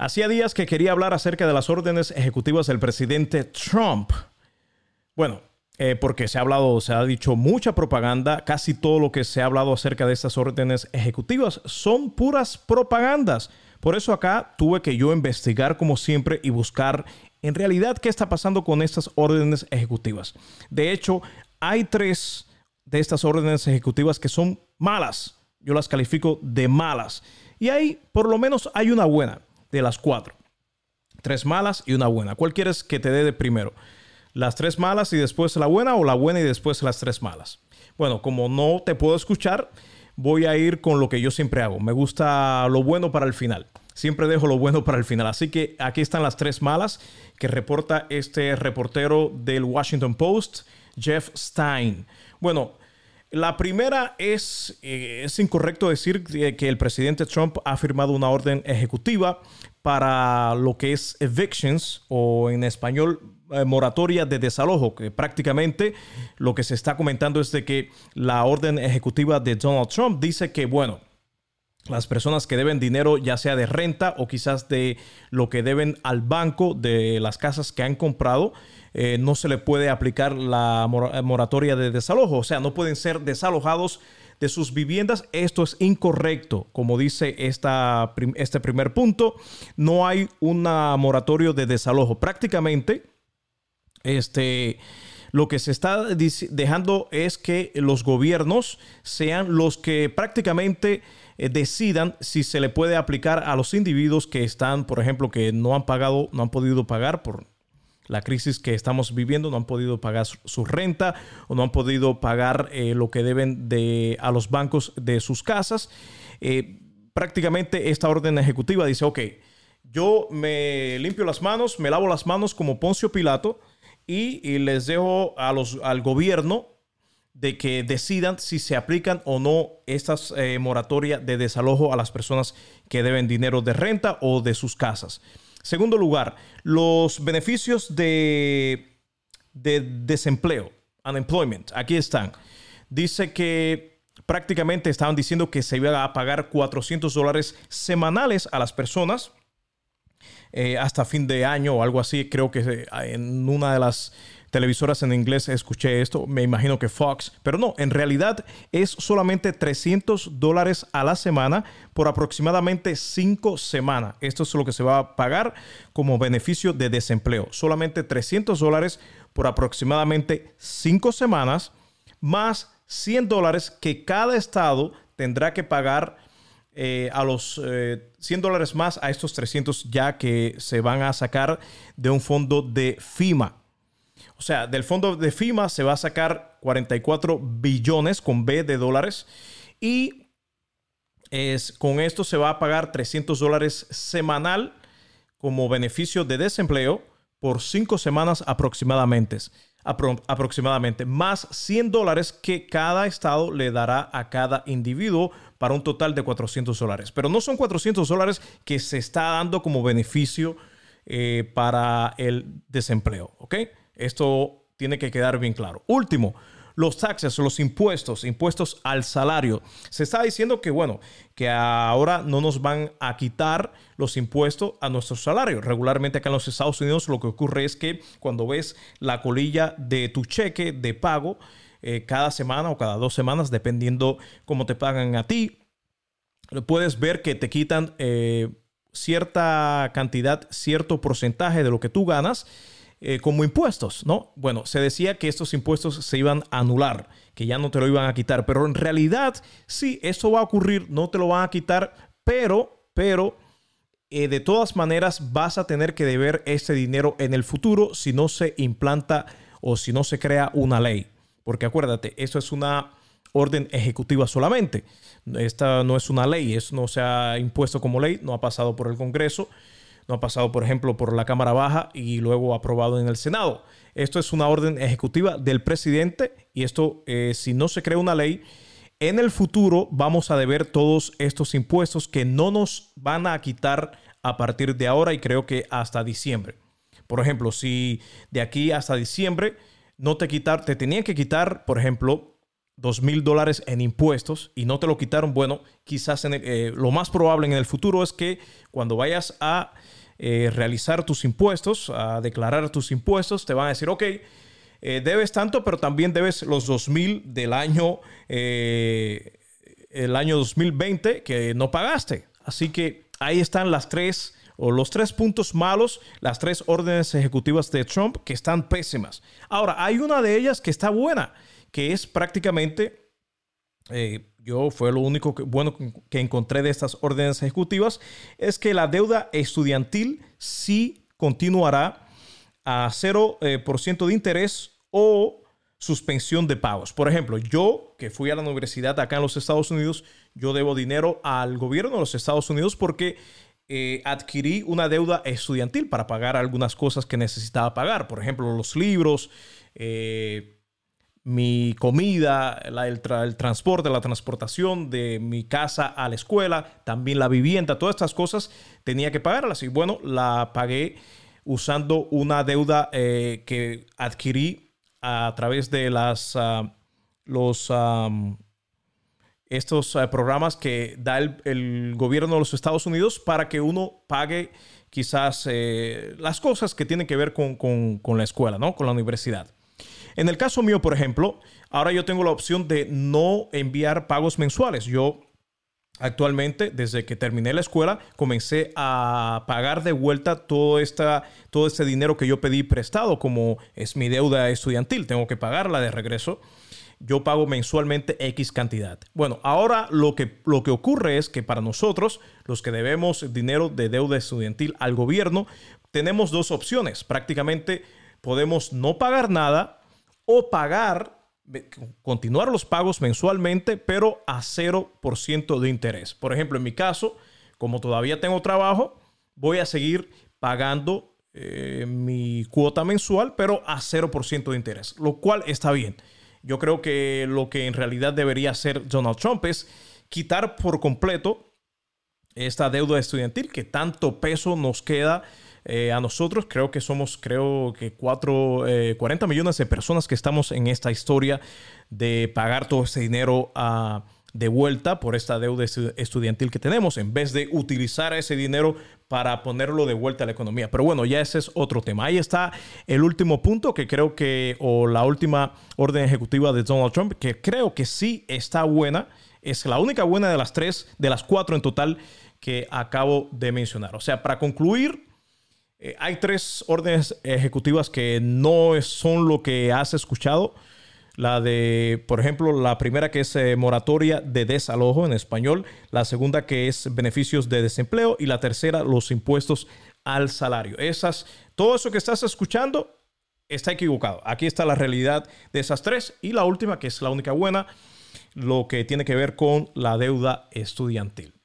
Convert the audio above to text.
Hacía días que quería hablar acerca de las órdenes ejecutivas del presidente Trump. Bueno, eh, porque se ha hablado, se ha dicho mucha propaganda, casi todo lo que se ha hablado acerca de estas órdenes ejecutivas son puras propagandas. Por eso acá tuve que yo investigar como siempre y buscar en realidad qué está pasando con estas órdenes ejecutivas. De hecho, hay tres de estas órdenes ejecutivas que son malas. Yo las califico de malas. Y hay, por lo menos hay una buena de las cuatro. Tres malas y una buena. ¿Cuál quieres que te dé de primero? ¿Las tres malas y después la buena o la buena y después las tres malas? Bueno, como no te puedo escuchar, voy a ir con lo que yo siempre hago. Me gusta lo bueno para el final. Siempre dejo lo bueno para el final. Así que aquí están las tres malas que reporta este reportero del Washington Post, Jeff Stein. Bueno, la primera es, eh, es incorrecto decir que el presidente Trump ha firmado una orden ejecutiva para lo que es evictions o en español eh, moratoria de desalojo, que prácticamente lo que se está comentando es de que la orden ejecutiva de Donald Trump dice que, bueno, las personas que deben dinero, ya sea de renta o quizás de lo que deben al banco de las casas que han comprado, eh, no se le puede aplicar la moratoria de desalojo. O sea, no pueden ser desalojados de sus viviendas. Esto es incorrecto. Como dice esta, este primer punto, no hay una moratorio de desalojo. Prácticamente, este, lo que se está dejando es que los gobiernos sean los que prácticamente eh, decidan si se le puede aplicar a los individuos que están, por ejemplo, que no han pagado, no han podido pagar por la crisis que estamos viviendo, no han podido pagar su, renta o no han podido pagar eh, lo que deben de, a los bancos de sus casas. Eh, prácticamente esta orden ejecutiva dice, ok, yo me limpio las manos, me lavo las manos como Poncio Pilato y, les dejo a los, al gobierno de que decidan si se aplican o no estas eh, moratorias de desalojo a las personas que deben dinero de renta o de sus casas. Segundo lugar, los beneficios de, de desempleo, unemployment, aquí están. Dice que prácticamente estaban diciendo que se iba a pagar 400 dólares semanales a las personas eh, hasta fin de año o algo así. Creo que eh, en una de las televisoras en inglés escuché esto, me imagino que Fox, pero no, en realidad es solamente 300 dólares a la semana por aproximadamente 5 semanas. Esto es lo que se va a pagar como beneficio de desempleo. Solamente 300 dólares por aproximadamente 5 semanas, más 100 dólares que cada estado tendrá que pagar eh, a los 100 eh, dólares más a estos 300 ya que se van a sacar de un fondo de FIMA. O sea, del fondo de FIMA se va a sacar 44 billones con B de dólares y es, con esto se va a pagar 300 dólares semanal como beneficio de desempleo por cinco semanas aproximadamente, aproximadamente, más 100 dólares que cada estado le dará a cada individuo para un total de 400 dólares. Pero no son 400 dólares que se está dando como beneficio eh, para el desempleo, ¿ok? Esto tiene que quedar bien claro. Último, los taxes, los impuestos, impuestos al salario. Se está diciendo que, bueno, que ahora no nos van a quitar los impuestos a nuestro salario. Regularmente acá en los Estados Unidos lo que ocurre es que cuando ves la colilla de tu cheque de pago eh, cada semana o cada dos semanas, dependiendo cómo te pagan a ti, puedes ver que te quitan eh, cierta cantidad, cierto porcentaje de lo que tú ganas eh, como impuestos, ¿no? Bueno, se decía que estos impuestos se iban a anular, que ya no te lo iban a quitar, pero en realidad sí, esto va a ocurrir, no te lo van a quitar, pero, pero, eh, de todas maneras vas a tener que deber este dinero en el futuro si no se implanta o si no se crea una ley. Porque acuérdate, esto es una orden ejecutiva solamente. Esta no es una ley, eso no se ha impuesto como ley, no ha pasado por el Congreso no ha pasado, por ejemplo, por la Cámara Baja y luego aprobado en el Senado. Esto es una orden ejecutiva del presidente y esto, eh, si no se crea una ley, en el futuro vamos a deber todos estos impuestos que no nos van a quitar a partir de ahora y creo que hasta diciembre. Por ejemplo, si de aquí hasta diciembre no te quitar, te tenían que quitar, por ejemplo, dos mil dólares en impuestos y no te lo quitaron, bueno, quizás eh, lo más probable en el futuro es que cuando vayas a eh, realizar tus impuestos, a declarar tus impuestos, te van a decir, ok, eh, debes tanto, pero también debes los dos mil del año, el año 2020 que no pagaste. Así que ahí están las tres o los tres puntos malos, las tres órdenes ejecutivas de Trump que están pésimas. Ahora, hay una de ellas que está buena que es prácticamente, eh, yo fue lo único que, bueno que encontré de estas órdenes ejecutivas, es que la deuda estudiantil sí continuará a 0% eh, de interés o suspensión de pagos. Por ejemplo, yo que fui a la universidad acá en los Estados Unidos, yo debo dinero al gobierno de los Estados Unidos porque eh, adquirí una deuda estudiantil para pagar algunas cosas que necesitaba pagar. Por ejemplo, los libros, mi comida, el, transporte, la transportación de mi casa a la escuela, también la vivienda, todas estas cosas tenía que pagarlas. Y bueno, la pagué usando una deuda eh, que adquirí a través de las, ah, los, estos ah, programas que da el, gobierno de los Estados Unidos para que uno pague quizás eh, las cosas que tienen que ver con, con la escuela, ¿no? Con la universidad. En el caso mío, por ejemplo, ahora yo tengo la opción de no enviar pagos mensuales. Yo Actualmente, desde que terminé la escuela, comencé a pagar de vuelta todo, esta, todo este dinero que yo pedí prestado, como es mi deuda estudiantil. Tengo que pagarla de regreso. Yo pago mensualmente X cantidad. Bueno, ahora lo que, lo que ocurre es que para nosotros, los que debemos dinero de deuda estudiantil al gobierno, tenemos dos opciones. Prácticamente podemos no pagar nada o pagar, continuar los pagos mensualmente, pero a 0% de interés. Por ejemplo, en mi caso, como todavía tengo trabajo, voy a seguir pagando eh, mi cuota mensual, pero a 0% de interés, lo cual está bien. Yo creo que lo que en realidad debería hacer Donald Trump es quitar por completo esta deuda estudiantil que tanto peso nos queda eh, a nosotros. Creo que somos, creo que cuatro, 40 eh, millones de personas que estamos en esta historia de pagar todo ese dinero ah, de vuelta por esta deuda estudiantil que tenemos, en vez de utilizar ese dinero para ponerlo de vuelta a la economía. Pero bueno, ya ese es otro tema. Ahí está el último punto que creo que, o la última orden ejecutiva de Donald Trump, que creo que sí está buena. Es la única buena de las tres, de las cuatro en total que acabo de mencionar. O sea, para concluir, eh, hay tres órdenes ejecutivas que no son lo que has escuchado. La de, por ejemplo, la primera que es eh, moratoria de desalojo en español, la segunda que es beneficios de desempleo y la tercera los impuestos al salario. Esas, todo eso que estás escuchando está equivocado. Aquí está la realidad de esas tres y la última que es la única buena, lo que tiene que ver con la deuda estudiantil.